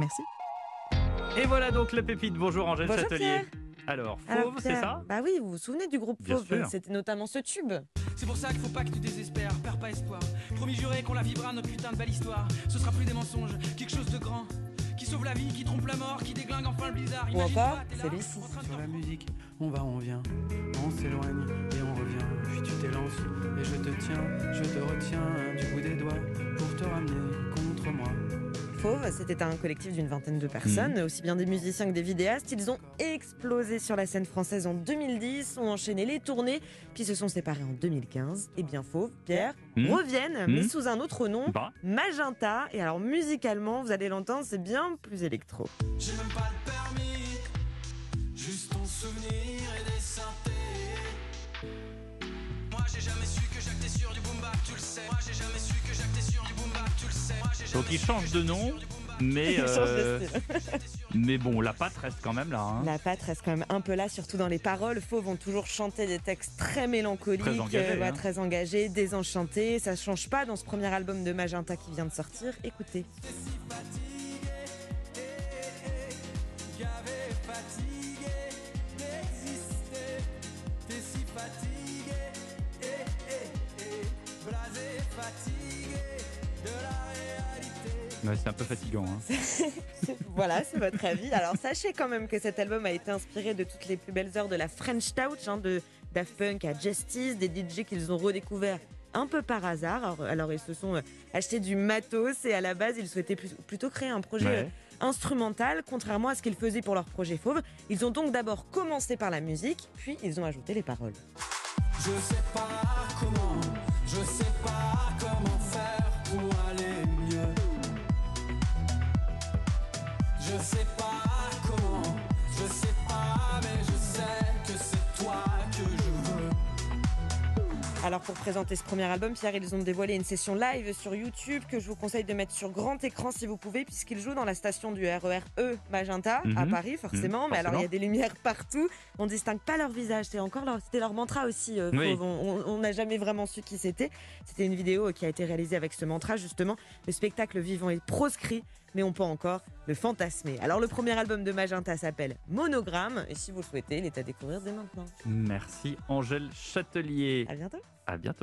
Merci. Et voilà donc la pépite. Bonjour Angèle Bonjour, Châtelier. Pierre. Alors, Alors, Fauve, c'est ça? Bah oui, vous vous souvenez du groupe Bien Fauve sûr. C'était notamment ce tube. C'est pour ça qu'il faut pas que tu désespères, perds pas espoir. Promis juré qu'on la vivra notre putain de belle histoire. Ce sera plus des mensonges, quelque chose de grand. Qui sauve la vie, qui trompe la mort, qui déglingue enfin le blizzard. Ou encore, train de Sur la musique, on va, on vient, on s'éloigne et on revient. Puis tu t'élances et je te tiens, je te retiens du bout des doigts pour te ramener contre moi. Fauve, c'était un collectif d'une vingtaine de personnes, Mhm. aussi bien des musiciens que des vidéastes. Ils ont explosé sur la scène française en 2010, ont enchaîné les tournées, puis se sont séparés en 2015. Et bien Fauve, Pierre, Mhm. reviennent, mais Mhm. sous un autre nom, Bah, Magenta. Et alors musicalement, vous allez l'entendre, c'est bien plus électro. J'ai même pas le permis, juste ton souvenir sais. Moi j'ai jamais su que j'actais sur du boom bap, tu le sais. Moi, j'ai donc il change de nom, mais, euh, style. mais bon, la patte reste quand même là. hein. La patte reste quand même un peu là, surtout dans les paroles. Fauve vont toujours chanter des textes très mélancoliques, Très engagés, ouais, hein. très engagés, désenchantés. Ça change pas dans ce premier album de Magenta qui vient de sortir. Écoutez. Ouais, c'est un peu fatigant. hein. voilà, c'est votre avis. Alors sachez quand même que cet album a été inspiré de toutes les plus belles heures de la French Touch, hein, de Daft Punk à Justice, des DJ qu'ils ont redécouverts un peu par hasard. Alors, alors, ils se sont euh, achetés du matos et à la base ils souhaitaient plus- plutôt créer un projet Ouais. euh, instrumental, contrairement à ce qu'ils faisaient pour leur projet Fauve. Ils ont donc d'abord commencé par la musique, puis ils ont ajouté les paroles. Je sais pas comment, je sais Je sais pas Alors pour présenter ce premier album, Pierre, ils ont dévoilé une session live sur YouTube que je vous conseille de mettre sur grand écran si vous pouvez, puisqu'ils jouent dans la station du RER E Magenta à Mhm. Paris, forcément. Mhm, mais alors il y a des lumières partout. On distingue pas leur visage. C'est encore leur, c'était leur mantra aussi. euh, Oui. On n'a jamais vraiment su qui c'était. C'était une vidéo qui a été réalisée avec ce mantra justement. Le spectacle vivant est proscrit, mais on peut encore le fantasmer. Alors le premier album de Magenta s'appelle Monogramme, et si vous le souhaitez, il est à découvrir dès maintenant. Merci Angèle Châtelier. À bientôt. À bientôt.